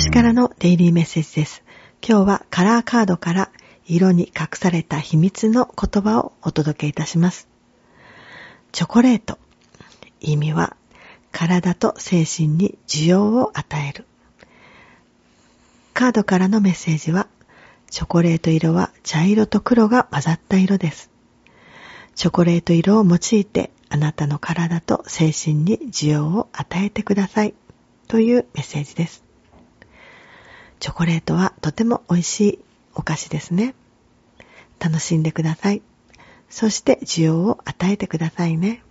スからのデイリーメッセージです。今日はカラーカードから色に隠された秘密の言葉をお届けいたします。チョコレート。意味は体と精神に需要を与える。カードからのメッセージは、チョコレート色は茶色と黒が混ざった色です。チョコレート色を用いてあなたの体と精神に需要を与えてくださいというメッセージです。チョコレートはとても美味しいお菓子ですね。楽しんでください。そして需要を与えてくださいね。